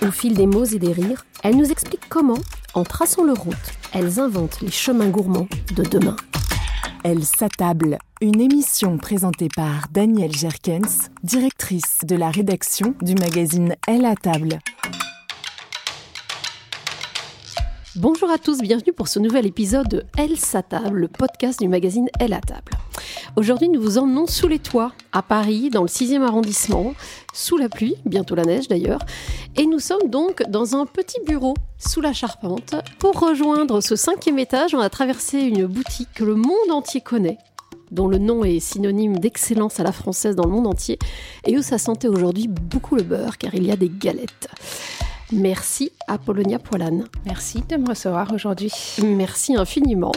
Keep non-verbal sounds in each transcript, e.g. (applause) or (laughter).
Au fil des mots et des rires, elles nous expliquent comment, en traçant leur route, elles inventent les chemins gourmands de demain. Elle s'attable. Une émission présentée par Danielle Jerkens, directrice de la rédaction du magazine Elle à table. Bonjour à tous, bienvenue pour ce nouvel épisode de Elle s'attable, le podcast du magazine Elle à table. Aujourd'hui, nous vous emmenons sous les toits, à Paris, dans le 6e arrondissement, sous la pluie, bientôt la neige d'ailleurs, et nous sommes donc dans un petit bureau sous la charpente. Pour rejoindre ce cinquième étage, on a traversé une boutique que le monde entier connaît dont le nom est synonyme d'excellence à la française dans le monde entier, et où ça sentait aujourd'hui beaucoup le beurre, car il y a des galettes. Merci à Polonia Poilane. Merci de me recevoir aujourd'hui. Merci infiniment.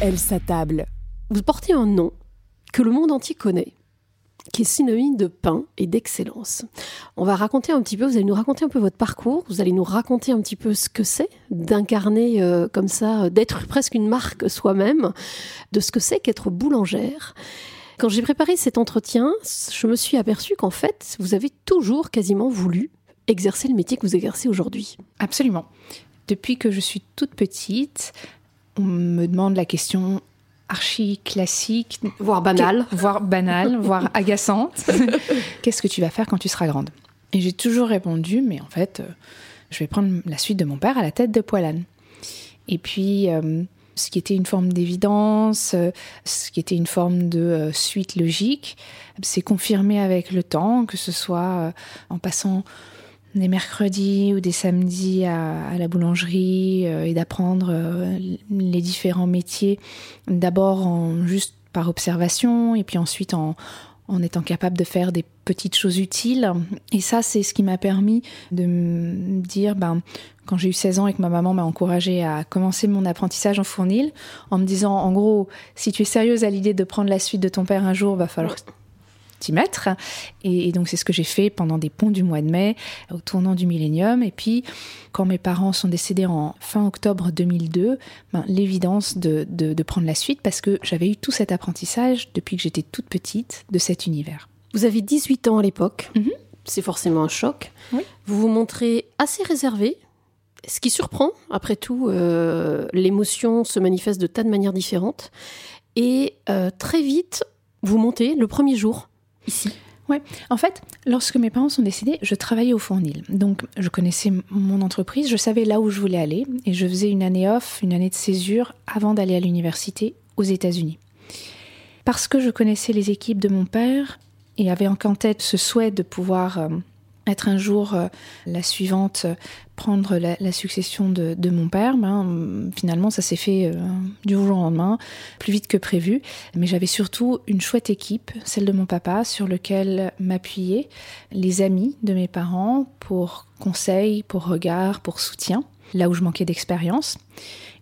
Elle s'attable. Vous portez un nom que le monde entier connaît, qui est synonyme de pain et d'excellence. On va raconter un petit peu, vous allez nous raconter un peu votre parcours, vous allez nous raconter un petit peu ce que c'est d'incarner euh, comme ça, d'être presque une marque soi-même, de ce que c'est qu'être boulangère. Quand j'ai préparé cet entretien, je me suis aperçue qu'en fait, vous avez toujours quasiment voulu exercer le métier que vous exercez aujourd'hui. Absolument. Depuis que je suis toute petite, on me demande la question archi classique, Voire banal. voire banale, (laughs) voire agaçante. (laughs) Qu'est-ce que tu vas faire quand tu seras grande? Et j'ai toujours répondu, mais en fait, euh, je vais prendre la suite de mon père à la tête de Poilane. Et puis, euh, ce qui était une forme d'évidence, euh, ce qui était une forme de euh, suite logique, c'est confirmé avec le temps, que ce soit euh, en passant des mercredis ou des samedis à, la boulangerie et d'apprendre les différents métiers, d'abord juste par observation et puis ensuite en, en étant capable de faire des petites choses utiles. Et ça, c'est ce qui m'a permis de me dire, ben, quand j'ai eu 16 ans et que ma maman m'a encouragée à commencer mon apprentissage en fournil, en me disant, en gros, si tu es sérieuse à l'idée de prendre la suite de ton père un jour, va falloir t'y mettre. Et, et donc, c'est ce que j'ai fait pendant des ponts du mois de mai, au tournant du millénium. Et puis, quand mes parents sont décédés en fin octobre 2002, ben, l'évidence de, de, de prendre la suite parce que j'avais eu tout cet apprentissage depuis que j'étais toute petite de cet univers. Vous avez 18 ans à l'époque. Mhm. C'est forcément un choc. Oui. Vous vous montrez assez réservé, Ce qui surprend, après tout, euh, l'émotion se manifeste de tas de manières différentes. Et euh, très vite, vous montez le premier jour ici. Ouais. En fait, lorsque mes parents sont décédés, je travaillais au Fournil. Donc, je connaissais mon entreprise, je savais là où je voulais aller et je faisais une année off, une année de césure avant d'aller à l'université aux États-Unis. Parce que je connaissais les équipes de mon père et avait en tête ce souhait de pouvoir euh, être un jour euh, la suivante, euh, prendre la, succession de, mon père. Ben, finalement, ça s'est fait euh, du jour au lendemain, plus vite que prévu. Mais j'avais surtout une chouette équipe, celle de mon papa, sur lequel m'appuyer, les amis de mes parents pour conseils, pour regards, pour soutien, là où je manquais d'expérience.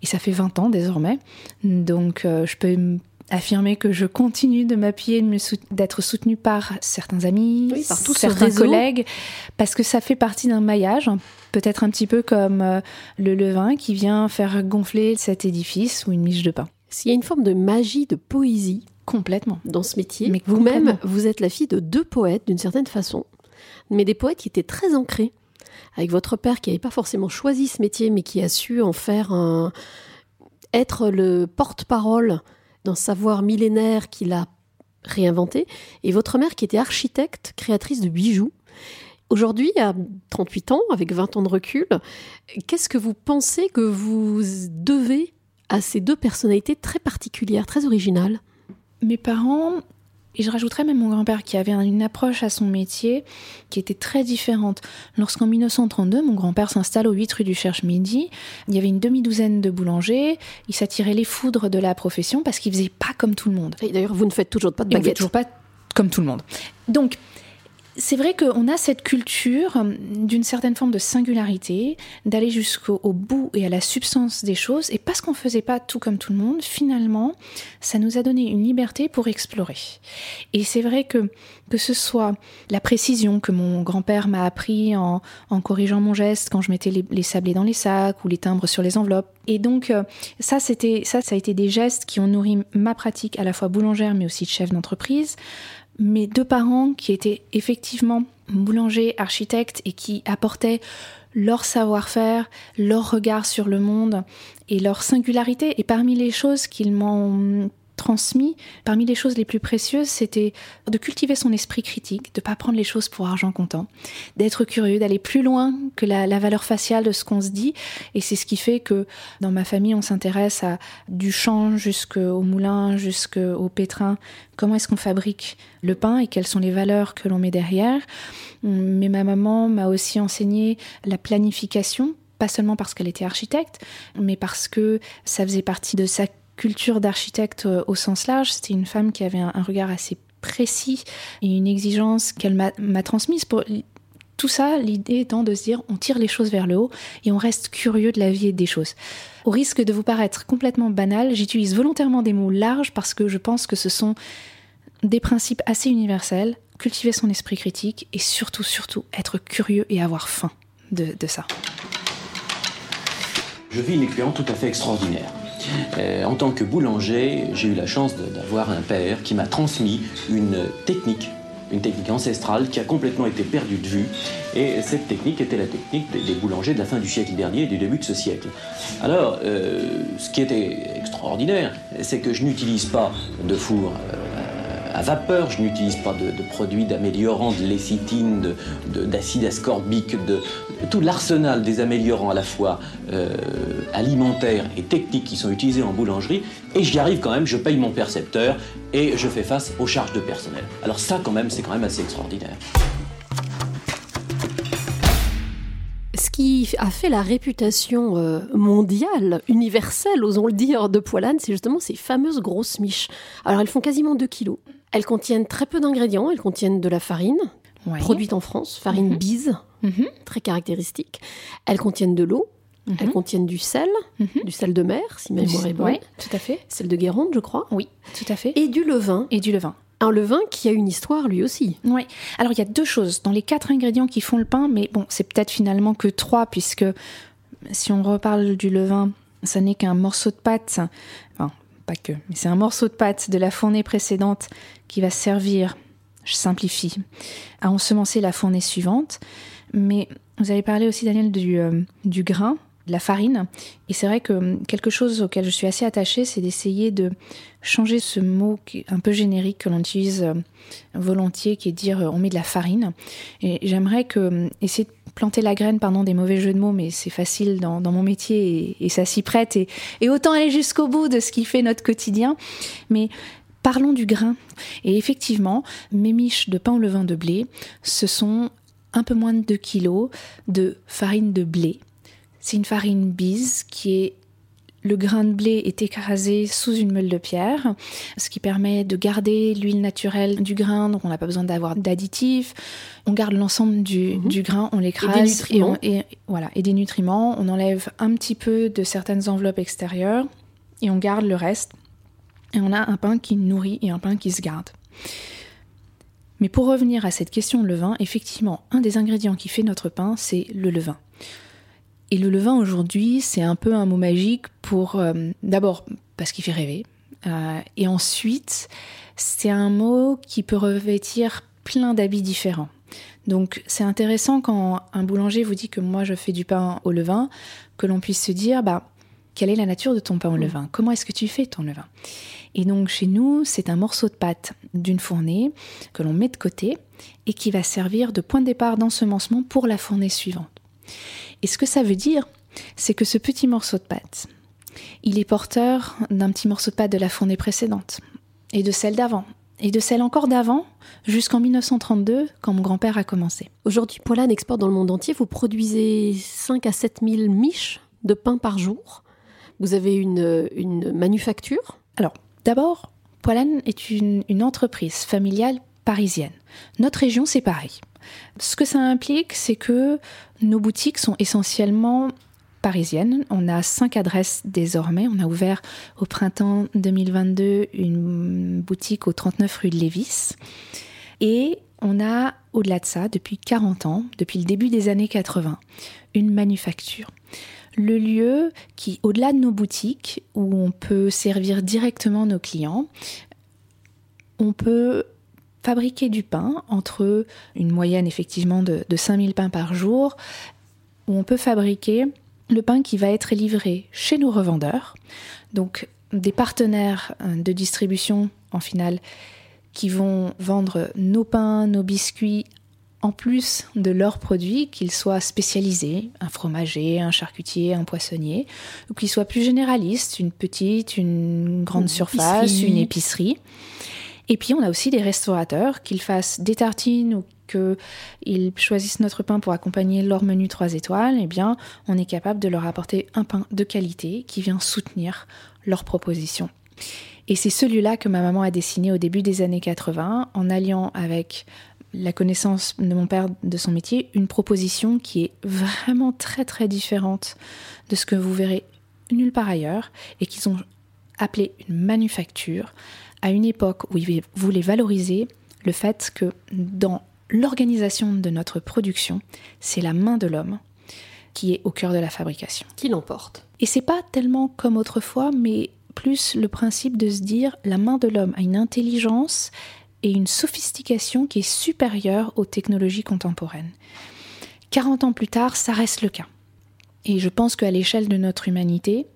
Et ça fait 20 ans désormais. Donc je peux affirmer que je continue de m'appuyer, d'être soutenue par certains amis, par tous certains collègues, parce que ça fait partie d'un maillage, peut-être un petit peu comme euh, le levain qui vient faire gonfler cet édifice ou une miche de pain. S'il y a une forme de magie, de poésie complètement. dans ce métier, vous-même, vous êtes la fille de deux poètes d'une certaine façon, mais des poètes qui étaient très ancrés, avec votre père qui n'avait pas forcément choisi ce métier, mais qui a su en faire un être le porte-parole d'un savoir millénaire qu'il a réinventé, et votre mère qui était architecte, créatrice de bijoux. Aujourd'hui, à 38 ans, avec 20 ans de recul, qu'est-ce que vous pensez que vous devez à ces deux personnalités très particulières, très originales? Mes parents et je rajouterais même mon grand-père qui avait une approche à son métier qui était très différente. Lorsqu'en 1932, mon grand-père s'installe au 8 rue du Cherche-Midi, il y avait une demi-douzaine de boulangers, il s'attirait les foudres de la profession parce qu'il faisait pas comme tout le monde. Et d'ailleurs, vous ne faites toujours pas de baguette. toujours pas comme tout le monde. Donc, c'est vrai qu'on a cette culture euh, d'une certaine forme de singularité, d'aller jusqu'au bout et à la substance des choses, et parce qu'on ne faisait pas tout comme tout le monde, finalement, ça nous a donné une liberté pour explorer. Et c'est vrai que que ce soit la précision que mon grand-père m'a appris en, corrigeant mon geste quand je mettais les, sablés dans les sacs ou les timbres sur les enveloppes. Et donc euh, ça, c'était ça, ça a été des gestes qui ont nourri ma pratique à la fois boulangère mais aussi de chef d'entreprise mes deux parents qui étaient effectivement boulangers, architectes et qui apportaient leur savoir-faire, leur regard sur le monde et leur singularité. Et parmi les choses qu'ils m'ont transmis, parmi les choses les plus précieuses, c'était de cultiver son esprit critique, de ne pas prendre les choses pour argent comptant, d'être curieux, d'aller plus loin que la, valeur faciale de ce qu'on se dit. Et c'est ce qui fait que dans ma famille, on s'intéresse à du champ jusqu'au moulin, jusqu'au pétrin. Comment est-ce qu'on fabrique le pain et quelles sont les valeurs que l'on met derrière? Mais ma maman m'a aussi enseigné la planification pas seulement parce qu'elle était architecte, mais parce que ça faisait partie de sa culture d'architecte euh, au sens large. C'était une femme qui avait un, regard assez précis et une exigence qu'elle m'a transmise. Pour, tout ça, l'idée étant de se dire on tire les choses vers le haut et on reste curieux de la vie et des choses. Au risque de vous paraître complètement banal, j'utilise volontairement des mots larges parce que je pense que ce sont des principes assez universels. Cultiver son esprit critique et surtout, surtout être curieux et avoir faim de, de ça. Je vis une expérience tout à fait extraordinaire. Euh, en tant que boulanger, j'ai eu la chance d'avoir un père qui m'a transmis une technique une technique ancestrale qui a complètement été perdue de vue. Et cette technique était la technique des, boulangers de la fin du siècle dernier et du début de ce siècle. Alors, euh, ce qui était extraordinaire, c'est que je n'utilise pas de four euh, à vapeur, je n'utilise pas de, produits d'améliorants, de lécithine, d'acide ascorbique, de, tout l'arsenal des améliorants à la fois euh, alimentaires et techniques qui sont utilisés en boulangerie, et j'y arrive quand même, je paye mon percepteur et je fais face aux charges de personnel. Alors ça quand même, c'est quand même assez extraordinaire. Ce qui a fait la réputation euh, mondiale, universelle, osons le dire, de Poilane, c'est justement ces fameuses grosses miches. Alors elles font quasiment 2 kilos. Elles contiennent très peu d'ingrédients, elles contiennent de la farine, produite en France, farine mhm. bise, mhm. très caractéristique. Elles contiennent de l'eau, mhm. elles contiennent du sel, du sel de mer, si ma mémoire est bonne. Oui, tout à fait. Sel de Guérande, je crois. Oui, tout à fait. Et du levain. Et du levain. Un levain qui a une histoire lui aussi. Oui. Alors il y a deux choses dans les quatre ingrédients qui font le pain, mais bon, c'est peut-être finalement que trois, puisque si on reparle du levain, ça n'est qu'un morceau de pâte, enfin pas que, mais c'est un morceau de pâte de la fournée précédente qui va servir, je simplifie, à ensemencer la fournée suivante. Mais vous avez parlé aussi, Daniel, du, euh, du grain. de la farine. Et c'est vrai que hum, quelque chose auquel je suis assez attachée, c'est d'essayer de changer ce mot un peu générique que l'on utilise euh, volontiers, qui est dire euh, on met de la farine. Et j'aimerais que hum, essayer planter la graine, pardon, des mauvais jeux de mots, mais c'est facile dans, mon métier et, ça s'y prête. Et, autant aller jusqu'au bout de ce qui fait notre quotidien. Mais parlons du grain. Et effectivement, mes miches de pain au levain de blé, ce sont un peu moins de 2 kg de farine de blé. C'est une farine bise qui est le grain de blé est écrasé sous une meule de pierre, ce qui permet de garder l'huile naturelle du grain, donc on n'a pas besoin d'avoir d'additifs. On garde l'ensemble du, Mhm. du grain, on l'écrase Et des on- et, voilà et des nutriments. On enlève un petit peu de certaines enveloppes extérieures et on garde le reste. Et on a un pain qui nourrit et un pain qui se garde. Mais pour revenir à cette question de levain, effectivement, un des ingrédients qui fait notre pain, c'est le levain. Et le levain aujourd'hui, c'est un peu un mot magique pour euh, d'abord parce qu'il fait rêver, euh, et ensuite c'est un mot qui peut revêtir plein d'habits différents. Donc c'est intéressant quand un boulanger vous dit que moi je fais du pain au levain, que l'on puisse se dire bah quelle est la nature de ton pain au levain? Comment est-ce que tu fais ton levain? Et donc chez nous, c'est un morceau de pâte d'une fournée que l'on met de côté et qui va servir de point de départ d'ensemencement pour la fournée suivante. Et ce que ça veut dire, c'est que ce petit morceau de pâte, il est porteur d'un petit morceau de pâte de la fournée précédente, et de celle d'avant, et de celle encore d'avant, jusqu'en 1932, quand mon grand-père a commencé. Aujourd'hui, Poilane exporte dans le monde entier. Vous produisez 5 à 7 000 miches de pain par jour. Vous avez une, une manufacture? Alors, d'abord, Poilane est une, une entreprise familiale parisienne. Notre région, c'est pareil. Ce que ça implique, c'est que nos boutiques sont essentiellement parisiennes. On a cinq adresses désormais. On a ouvert au printemps 2022 une boutique au 39 rue de Lévis. Et on a, au-delà de ça, depuis 40 ans, depuis le début des années 80, une manufacture. Le lieu qui, au-delà de nos boutiques, où on peut servir directement nos clients, on peut fabriquer du pain entre une moyenne effectivement de, de 5000 pains par jour, où on peut fabriquer le pain qui va être livré chez nos revendeurs, donc des partenaires euh, de distribution en finale qui vont vendre nos pains, nos biscuits en plus de leurs produits, qu'ils soient spécialisés, un fromager, un charcutier, un poissonnier, ou qu'ils soient plus généralistes, une petite, une grande Une surface, épicerie. une épicerie. Et puis on a aussi des restaurateurs, qu'ils fassent des tartines ou qu'ils choisissent notre pain pour accompagner leur menu 3 étoiles, eh bien on est capable de leur apporter un pain de qualité qui vient soutenir leur proposition. Et c'est celui-là que ma maman a dessiné au début des années 80 en alliant avec la connaissance de mon père de son métier, une proposition qui est vraiment très très différente de ce que vous verrez nulle part ailleurs et qu'ils ont appelé une manufacture à une époque où ils voulaient valoriser le fait que dans l'organisation de notre production, c'est la main de l'homme qui est au cœur de la fabrication. Qui l'emporte? Et c'est pas tellement comme autrefois, mais plus le principe de se dire la main de l'homme a une intelligence et une sophistication qui est supérieure aux technologies contemporaines. 40 ans plus tard, ça reste le cas. Et je pense qu'à l'échelle de notre humanité,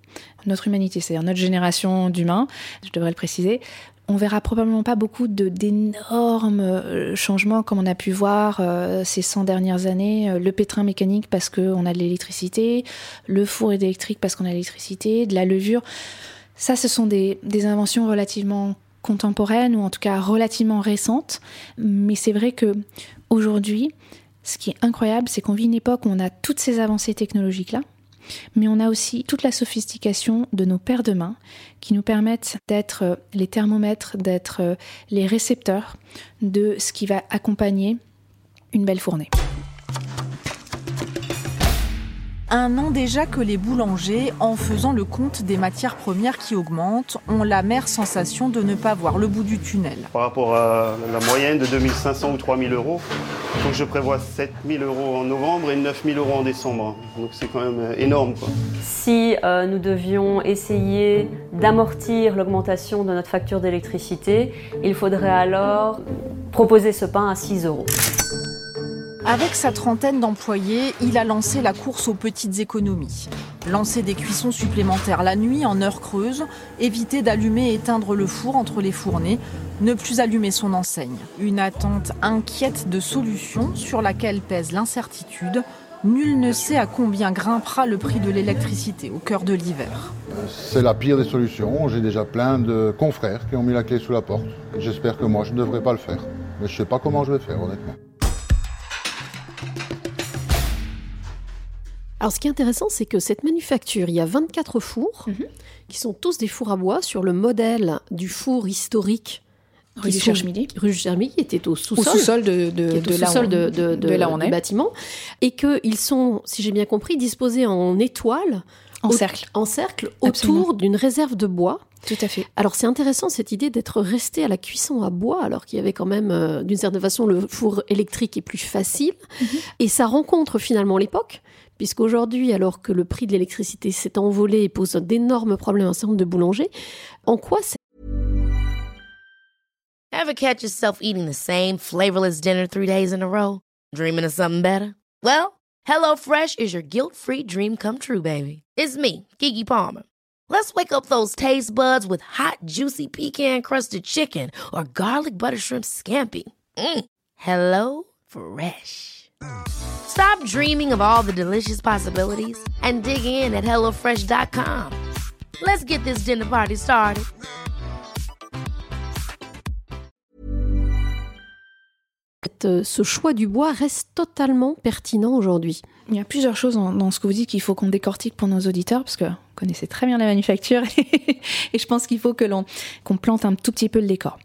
notre humanité, c'est-à-dire notre génération d'humains, je devrais le préciser, on verra probablement pas beaucoup d'énormes euh, changements comme on a pu voir euh, ces 100 dernières années, Euh, le pétrin mécanique parce qu'on a de l'électricité, le four électrique parce qu'on a de l'électricité, de la levure. Ça, ce sont des, des inventions relativement contemporaines ou en tout cas relativement récentes. Mais c'est vrai que aujourd'hui, ce qui est incroyable, c'est qu'on vit une époque où on a toutes ces avancées technologiques-là, mais on a aussi toute la sophistication de nos paires de mains qui nous permettent d'être euh, les thermomètres, d'être euh, les récepteurs de ce qui va accompagner une belle fournée. Un an déjà que les boulangers, en faisant le compte des matières premières qui augmentent, ont l'amère sensation de ne pas voir le bout du tunnel. Par rapport à la moyenne de 2500 ou 3000 euros, il faut que je prévoie 7000 euros en novembre et 9000 euros en décembre. Donc c'est quand même énorme. Quoi. Si euh, nous devions essayer d'amortir l'augmentation de notre facture d'électricité, il faudrait alors proposer ce pain à 6 euros. Avec sa trentaine d'employés, il a lancé la course aux petites économies. Lancer des cuissons supplémentaires la nuit en heure creuse, éviter d'allumer et éteindre le four entre les fournées, ne plus allumer son enseigne. Une attente inquiète de solutions sur laquelle pèse l'incertitude. Nul ne sait à combien grimpera le prix de l'électricité au cœur de l'hiver. C'est la pire des solutions. J'ai déjà plein de confrères qui ont mis la clé sous la porte. J'espère que moi, je ne devrais pas le faire. Mais je ne sais pas comment je vais faire, honnêtement. Alors, ce qui est intéressant, c'est que cette manufacture, il y a 24 fours Mhm. qui sont tous des fours à bois sur le modèle du four historique. Rue du Cherche-Midi. Rue Cherche-Midi, qui était au sous-sol. sous-sol de, de, de où- de, de- de là où on du est. bâtiment, et qu'ils sont, si j'ai bien compris, disposés en étoiles, En au- cercle. en cercle Absolument. autour d'une réserve de bois. Tout à fait. Alors c'est intéressant cette idée d'être resté à la cuisson à bois, alors qu'il y avait quand même, euh, d'une certaine façon, le four électrique est plus facile. Mhm. Et ça rencontre finalement l'époque, puisqu'aujourd'hui, alors que le prix de l'électricité s'est envolé et pose d'énormes problèmes à un certain nombre de boulangers, en quoi c'est Ever catch yourself eating the same flavorless dinner three days in a row? Dreaming of something better? Well, HelloFresh is your guilt-free dream come true, baby. It's me, Kiki Palmer. Let's wake up those taste buds with hot, juicy pecan-crusted chicken or garlic butter shrimp scampi. Mm. Hello Fresh. Stop dreaming of all the delicious possibilities and dig in at HelloFresh.com. Let's get this dinner party started. euh, ce choix du bois reste totalement pertinent aujourd'hui. Il y a plusieurs choses dans, dans ce que vous dites qu'il faut qu'on décortique pour nos auditeurs, parce que vous connaissez très bien la manufacture, (laughs) et je pense qu'il faut que l'on qu'on plante un tout petit peu le décor.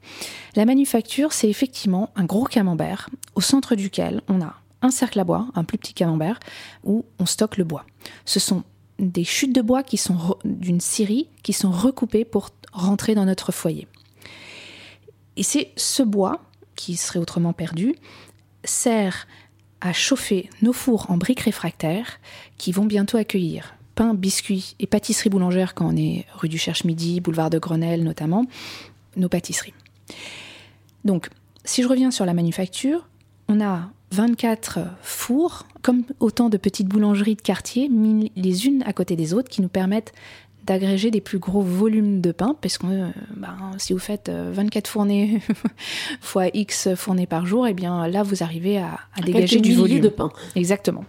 La manufacture, c'est effectivement un gros camembert, au centre duquel on a un cercle à bois, un plus petit camembert, où on stocke le bois. Ce sont des chutes de bois qui sont d'une scierie, qui sont recoupées pour rentrer dans notre foyer. Et c'est ce bois, qui serait autrement perdu, sert à chauffer nos fours en briques réfractaires qui vont bientôt accueillir pain, biscuits et pâtisseries boulangères quand on est rue du Cherche-Midi, boulevard de Grenelle notamment, nos pâtisseries. Donc, si je reviens sur la manufacture, on a 24 fours, comme autant de petites boulangeries de quartier, mis les unes à côté des autres, qui nous permettent d'agréger des plus gros volumes de pain, parce que euh, ben, si vous faites euh, 24 fournées (laughs) fois X fournées par jour, et bien là, vous arrivez à, à dégager du volume. de pain. Exactement.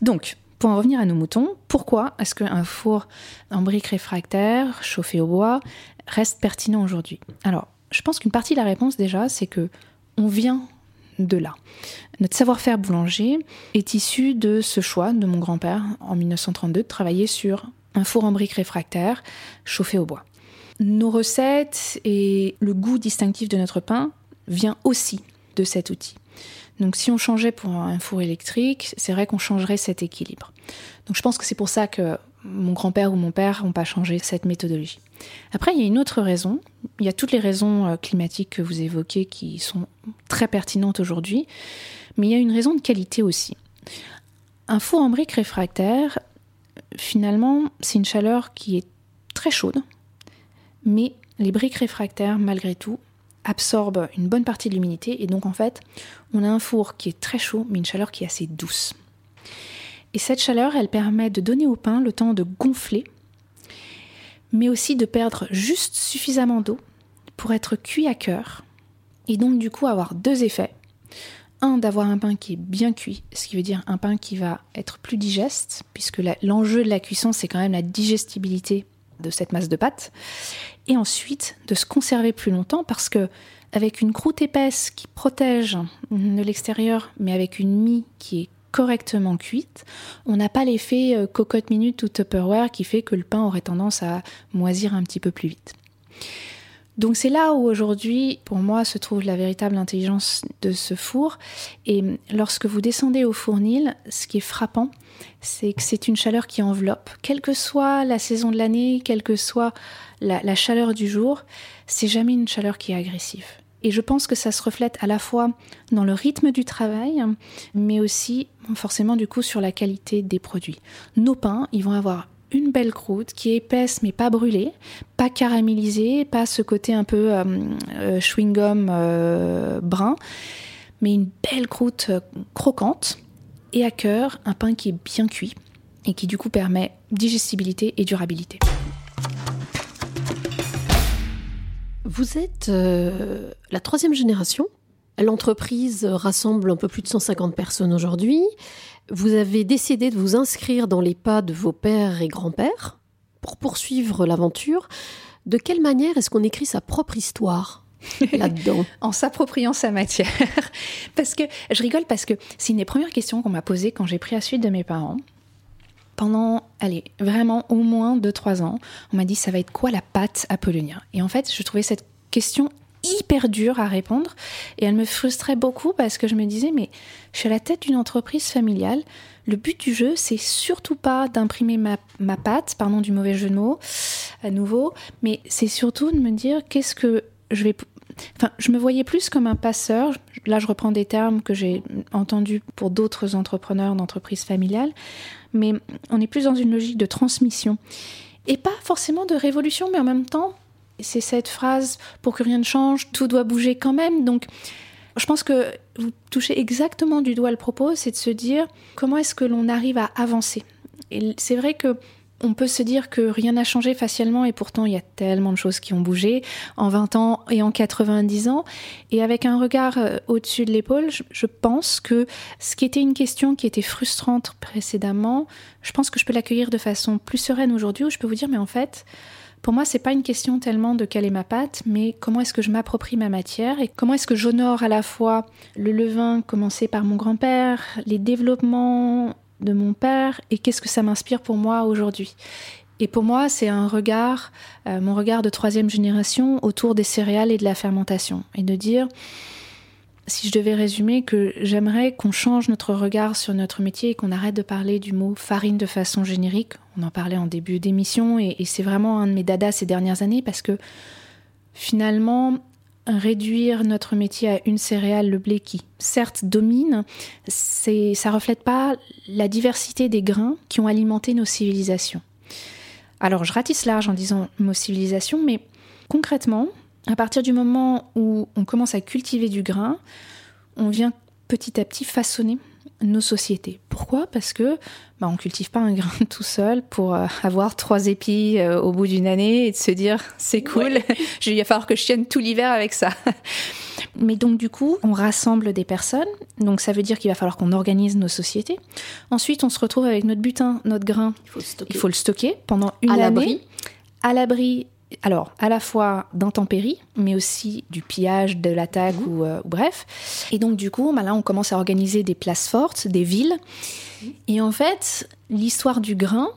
Donc, pour en revenir à nos moutons, pourquoi est-ce qu'un four en briques réfractaires, chauffé au bois, reste pertinent aujourd'hui? Alors, je pense qu'une partie de la réponse déjà, c'est que on vient de là. Notre savoir-faire boulanger est issu de ce choix de mon grand-père en 1932 de travailler sur un four en briques réfractaires chauffé au bois. Nos recettes et le goût distinctif de notre pain vient aussi de cet outil. Donc si on changeait pour un four électrique, c'est vrai qu'on changerait cet équilibre. Donc je pense que c'est pour ça que mon grand-père ou mon père n'ont pas changé cette méthodologie. Après, il y a une autre raison. Il y a toutes les raisons euh, climatiques que vous évoquez qui sont très pertinentes aujourd'hui, mais il y a une raison de qualité aussi. Un four en briques réfractaire, finalement, c'est une chaleur qui est très chaude, mais les briques réfractaires, malgré tout, absorbent une bonne partie de l'humidité et donc en fait, on a un four qui est très chaud, mais une chaleur qui est assez douce. Et cette chaleur, elle permet de donner au pain le temps de gonfler, mais aussi de perdre juste suffisamment d'eau pour être cuit à cœur, et donc du coup avoir deux effets. Un, d'avoir un pain qui est bien cuit, ce qui veut dire un pain qui va être plus digeste, puisque l'enjeu de la cuisson, c'est quand même la digestibilité de cette masse de pâte, et ensuite de se conserver plus longtemps, parce que avec une croûte épaisse qui protège de l'extérieur, mais avec une mie qui est correctement cuite, on n'a pas l'effet euh, cocotte minute ou Tupperware qui fait que le pain aurait tendance à moisir un petit peu plus vite. Donc c'est là où aujourd'hui, pour moi, se trouve la véritable intelligence de ce four. Et lorsque vous descendez au fournil, ce qui est frappant, c'est que c'est une chaleur qui enveloppe, quelle que soit la saison de l'année, quelle que soit la, la chaleur du jour, c'est jamais une chaleur qui est agressive. Et je pense que ça se reflète à la fois dans le rythme du travail, mais aussi forcément du coup sur la qualité des produits. Nos pains, ils vont avoir une belle croûte qui est épaisse mais pas brûlée, pas caramélisée, pas ce côté un peu euh, euh, chewing-gum euh, brun, mais une belle croûte croquante et à cœur, un pain qui est bien cuit et qui du coup permet digestibilité et durabilité. Vous êtes euh, la troisième génération. L'entreprise rassemble un peu plus de 150 personnes aujourd'hui. Vous avez décidé de vous inscrire dans les pas de vos pères et grands-pères pour poursuivre l'aventure. De quelle manière est-ce qu'on écrit sa propre histoire (laughs) là-dedans? En s'appropriant sa matière. (laughs) parce que je rigole parce que c'est une des premières questions qu'on m'a posées quand j'ai pris la suite de mes parents. Pendant, allez, vraiment au moins 2-3 ans, on m'a dit ça va être quoi la pâte Apollonia Et en fait, je trouvais cette question hyper dure à répondre et elle me frustrait beaucoup parce que je me disais mais je suis à la tête d'une entreprise familiale. Le but du jeu, c'est surtout pas d'imprimer ma, ma patte, pardon du mauvais jeu de mots, à nouveau, mais c'est surtout de me dire qu'est-ce que je vais Enfin, je me voyais plus comme un passeur. Là, je reprends des termes que j'ai entendus pour d'autres entrepreneurs d'entreprises familiales. Mais on est plus dans une logique de transmission. Et pas forcément de révolution, mais en même temps, c'est cette phrase pour que rien ne change, tout doit bouger quand même. Donc, je pense que vous touchez exactement du doigt le propos, c'est de se dire comment est-ce que l'on arrive à avancer? Et c'est vrai que on peut se dire que rien n'a changé facialement et pourtant il y a tellement de choses qui ont bougé en 20 ans et en 90 ans. Et avec un regard euh, au-dessus de l'épaule, je pense que ce qui était une question qui était frustrante précédemment, je pense que je peux l'accueillir de façon plus sereine aujourd'hui où je peux vous dire mais en fait, pour moi, c'est pas une question tellement de quelle est ma pâte, mais comment est-ce que je m'approprie ma matière et comment est-ce que j'honore à la fois le levain commencé par mon grand-père, les développements de mon père et qu'est-ce que ça m'inspire pour moi aujourd'hui. Et pour moi, c'est un regard, euh, mon regard de troisième génération autour des céréales et de la fermentation. Et de dire, si je devais résumer, que j'aimerais qu'on change notre regard sur notre métier et qu'on arrête de parler du mot farine de façon générique. On en parlait en début d'émission et, et c'est vraiment un de mes dadas ces dernières années parce que finalement, réduire notre métier à une céréale, le blé qui certes domine, c'est, ça reflète pas la diversité des grains qui ont alimenté nos civilisations. Alors je ratisse large en disant nos civilisations, mais concrètement, à partir du moment où on commence à cultiver du grain, on vient petit à petit façonner nos sociétés. Pourquoi? Parce que bah, on cultive pas un grain (laughs) tout seul pour euh, avoir trois épis euh, au bout d'une année et de se dire (laughs) c'est cool, (laughs) il va falloir que je tienne tout l'hiver avec ça. Mais donc du coup, on rassemble des personnes, donc ça veut dire qu'il va falloir qu'on organise nos sociétés. Ensuite, on se retrouve avec notre butin, notre grain. Il faut le stocker, il faut le stocker pendant une à année. À l'abri alors, à la fois d'intempéries, mais aussi du pillage, de l'attaque Mhm. ou, euh, ou bref. Et donc, du coup, bah là, on commence à organiser des places fortes, des villes. Et en fait, l'histoire du grain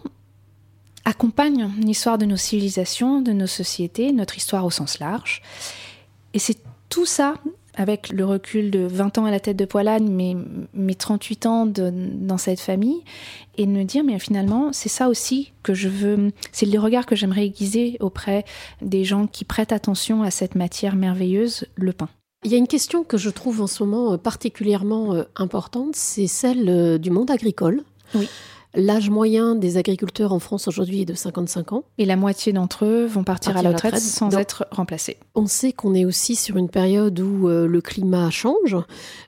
accompagne l'histoire de nos civilisations, de nos sociétés, notre histoire au sens large. Et c'est tout ça, avec le recul de 20 ans à la tête de Poilane, mais mes 38 ans de- dans cette famille, et de me dire, mais finalement, c'est ça aussi que je veux, c'est le regard que j'aimerais aiguiser auprès des gens qui prêtent attention à cette matière merveilleuse, le pain. Il y a une question que je trouve en ce moment particulièrement euh, importante, c'est celle euh, du monde agricole. Oui. L'âge moyen des agriculteurs en France aujourd'hui est de 55 ans. Et la moitié d'entre eux vont partir, Partir à la retraite, sans Donc, être remplacés. On sait qu'on est aussi sur une période où euh, le climat change.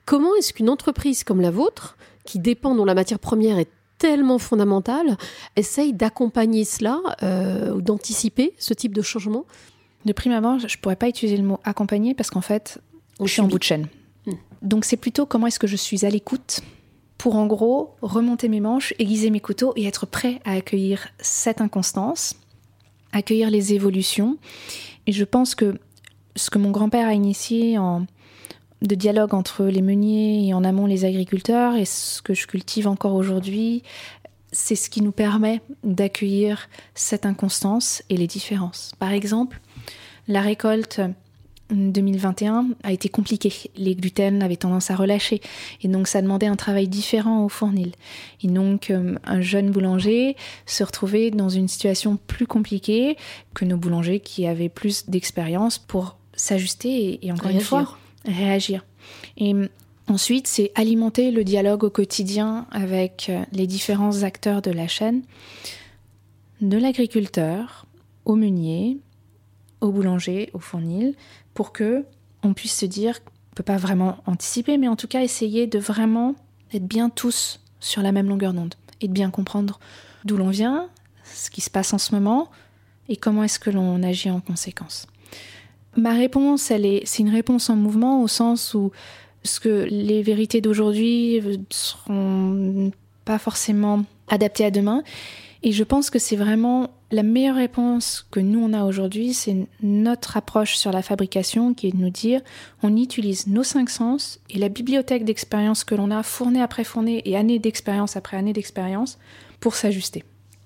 Comment est-ce qu'une entreprise comme la vôtre, qui dépend dont la matière première est tellement fondamentale, essaye d'accompagner cela euh, ou d'anticiper ce type de changement? De prime abord, je ne pourrais pas utiliser le mot accompagner parce qu'en fait, On je suis en bout de chaîne. Hmm. Donc c'est plutôt comment est-ce que je suis à l'écoute pour en gros remonter mes manches, aiguiser mes couteaux et être prêt à accueillir cette inconstance, accueillir les évolutions. Et je pense que ce que mon grand-père a initié en de dialogue entre les meuniers et en amont les agriculteurs et ce que je cultive encore aujourd'hui, c'est ce qui nous permet d'accueillir cette inconstance et les différences. Par exemple, la récolte 2021 a été compliquée. Les gluten avaient tendance à relâcher et donc ça demandait un travail différent au fournil. Et donc euh, un jeune boulanger se retrouvait dans une situation plus compliquée que nos boulangers qui avaient plus d'expérience pour s'ajuster et, et encore une fois réagir. Et euh, ensuite, c'est alimenter le dialogue au quotidien avec euh, les différents acteurs de la chaîne, de l'agriculteur au meunier, au boulanger, au fournil, pour que on puisse se dire, on peut pas vraiment anticiper, mais en tout cas essayer de vraiment être bien tous sur la même longueur d'onde et de bien comprendre d'où l'on vient, ce qui se passe en ce moment, et comment est-ce que l'on agit en conséquence. Ma réponse, elle est, c'est une réponse en mouvement au sens où ce que les vérités d'aujourd'hui seront pas forcément adaptées à demain. Et je pense que c'est vraiment la meilleure réponse que nous on a aujourd'hui, c'est notre approche sur la fabrication qui est de nous dire on utilise nos cinq sens et la bibliothèque d'expérience que l'on a fournée après fournée et année d'expérience après année d'expérience pour s'ajuster.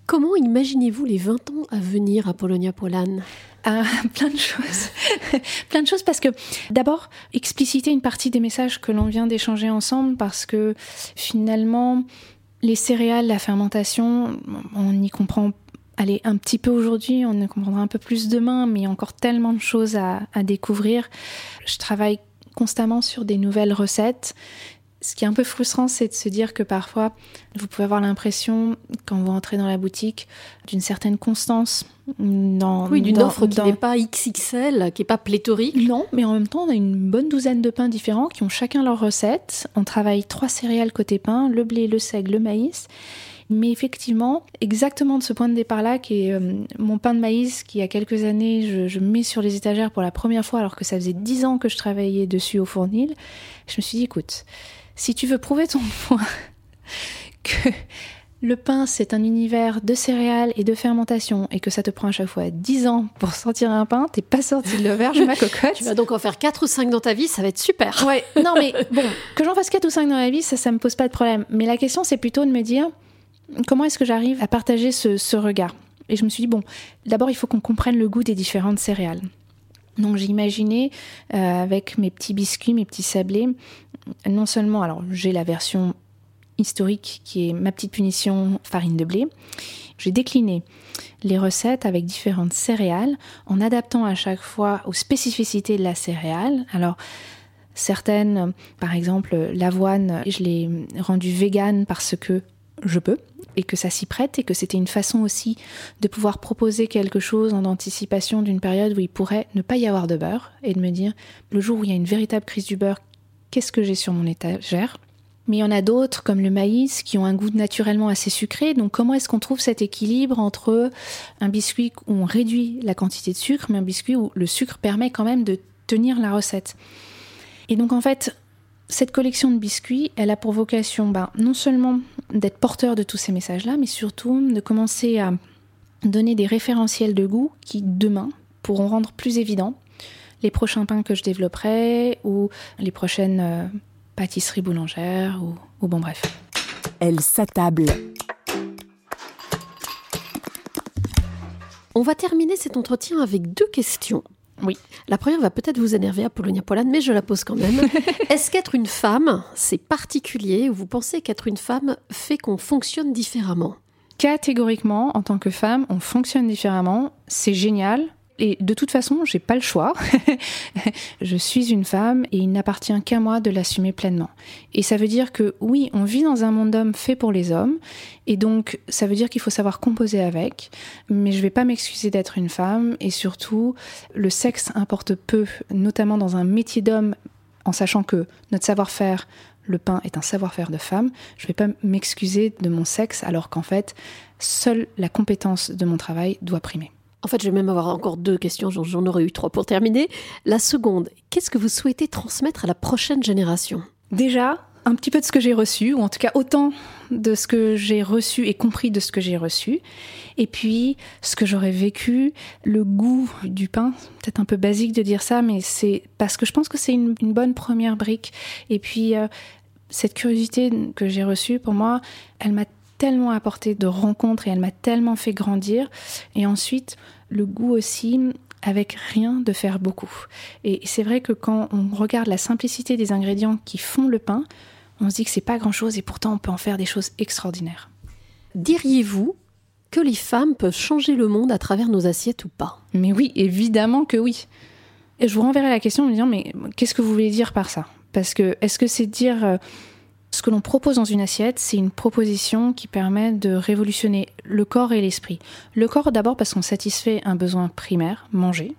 Comment imaginez-vous les 20 ans à venir à Polonia Polan ah, (laughs) plein de choses. (laughs) plein de choses parce que d'abord, expliciter une partie des messages que l'on vient d'échanger ensemble parce que finalement, les céréales, la fermentation, on y comprend allez, un petit peu aujourd'hui, on y comprendra un peu plus demain, mais il y a encore tellement de choses à, à découvrir. Je travaille constamment sur des nouvelles recettes ce qui est un peu frustrant, c'est de se dire que parfois, vous pouvez avoir l'impression, quand vous entrez dans la boutique, d'une certaine constance. Dans, oui, d'une offre qui n'est pas XXL, qui n'est pas pléthorique. Non, mais en même temps, on a une bonne douzaine de pains différents qui ont chacun leur recette. On travaille trois céréales côté pain, le blé, le seigle, le maïs. Mais effectivement, exactement de ce point de départ-là, qui est euh, mon pain de maïs, qui il y a quelques années, je, je, mets sur les étagères pour la première fois, alors que ça faisait dix ans que je travaillais dessus au fournil, je me suis dit, écoute, si tu veux prouver ton (laughs) point que le pain, c'est un univers de céréales et de fermentation et que ça te prend à chaque fois 10 ans pour sortir un pain, t'es pas sorti de l'auberge, ma cocotte. (laughs) tu vas donc en faire 4 ou 5 dans ta vie, ça va être super. Ouais, non mais (laughs) bon, que j'en fasse 4 ou 5 dans la vie, ça, ça me pose pas de problème. Mais la question, c'est plutôt de me dire comment est-ce que j'arrive à partager ce, ce regard? Et je me suis dit, bon, d'abord, il faut qu'on comprenne le goût des différentes céréales. Donc j'ai imaginé euh, avec mes petits biscuits, mes petits sablés, non seulement, alors j'ai la version historique qui est ma petite punition farine de blé, j'ai décliné les recettes avec différentes céréales en adaptant à chaque fois aux spécificités de la céréale. Alors certaines, par exemple l'avoine, je l'ai rendue végane parce que je peux et que ça s'y prête et que c'était une façon aussi de pouvoir proposer quelque chose en anticipation d'une période où il pourrait ne pas y avoir de beurre et de me dire le jour où il y a une véritable crise du beurre, qu'est-ce que j'ai sur mon étagère? Mais il y en a d'autres, comme le maïs, qui ont un goût naturellement assez sucré. Donc comment est-ce qu'on trouve cet équilibre entre un biscuit où on réduit la quantité de sucre, mais un biscuit où le sucre permet quand même de tenir la recette? Et donc en fait, cette collection de biscuits, elle a pour vocation ben, non seulement d'être porteur de tous ces messages-là, mais surtout de commencer à donner des référentiels de goût qui, demain, pourront rendre plus évident les prochains pains que je développerai ou les prochaines euh, pâtisseries boulangères ou, ou bon bref. Elle s'attable. On va terminer cet entretien avec deux questions. Oui. La première va peut-être vous énerver, Apollonia Polan, mais je la pose quand même. (laughs) Est-ce qu'être une femme, c'est particulier ou vous pensez qu'être une femme fait qu'on fonctionne différemment? Catégoriquement, en tant que femme, on fonctionne différemment. C'est génial. Et de toute façon, j'ai pas le choix. (laughs) je suis une femme et il n'appartient qu'à moi de l'assumer pleinement. Et ça veut dire que oui, on vit dans un monde d'hommes fait pour les hommes. Et donc, ça veut dire qu'il faut savoir composer avec. Mais je vais pas m'excuser d'être une femme. Et surtout, le sexe importe peu, notamment dans un métier d'homme, en sachant que notre savoir-faire, le pain est un savoir-faire de femme, je ne vais pas m'excuser de mon sexe alors qu'en fait, seule la compétence de mon travail doit primer. En fait, je vais même avoir encore deux questions, j'en aurais eu trois pour terminer. La seconde, qu'est-ce que vous souhaitez transmettre à la prochaine génération? Déjà, un petit peu de ce que j'ai reçu, ou en tout cas autant de ce que j'ai reçu et compris de ce que j'ai reçu. Et puis, ce que j'aurais vécu, le goût du pain, peut-être un peu basique de dire ça, mais c'est parce que je pense que c'est une, bonne première brique. Et puis, euh, cette curiosité que j'ai reçue, pour moi, elle m'a tellement apporté de rencontres et elle m'a tellement fait grandir. Et ensuite, le goût aussi, avec rien de faire beaucoup. Et c'est vrai que quand on regarde la simplicité des ingrédients qui font le pain, on se dit que c'est pas grand chose et pourtant on peut en faire des choses extraordinaires. Diriez-vous que les femmes peuvent changer le monde à travers nos assiettes ou pas? Mais oui, évidemment que oui. Et je vous renverrai la question en me disant mais qu'est-ce que vous voulez dire par ça? Parce que est-ce que c'est dire euh, ce que l'on propose dans une assiette, c'est une proposition qui permet de révolutionner le corps et l'esprit. Le corps d'abord parce qu'on satisfait un besoin primaire, manger,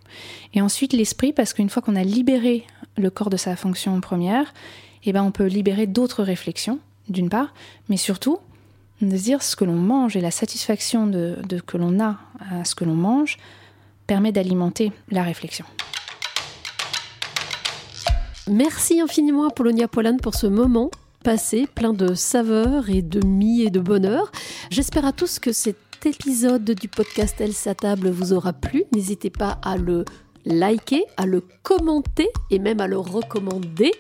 et ensuite l'esprit parce qu'une fois qu'on a libéré le corps de sa fonction première, eh ben on peut libérer d'autres réflexions, d'une part, mais surtout de se dire ce que l'on mange et la satisfaction de, que l'on a à ce que l'on mange permet d'alimenter la réflexion. Merci infiniment à Polonia Polan pour ce moment passé plein de saveurs et de mie et de bonheur. J'espère à tous que cet épisode du podcast Elle table vous aura plu. N'hésitez pas à le liker, à le commenter et même à le recommander.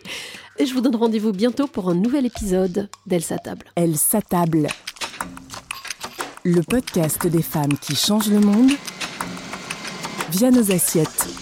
Et je vous donne rendez-vous bientôt pour un nouvel épisode d'Elle table. Elle s'attable. Le podcast des femmes qui changent le monde via nos assiettes.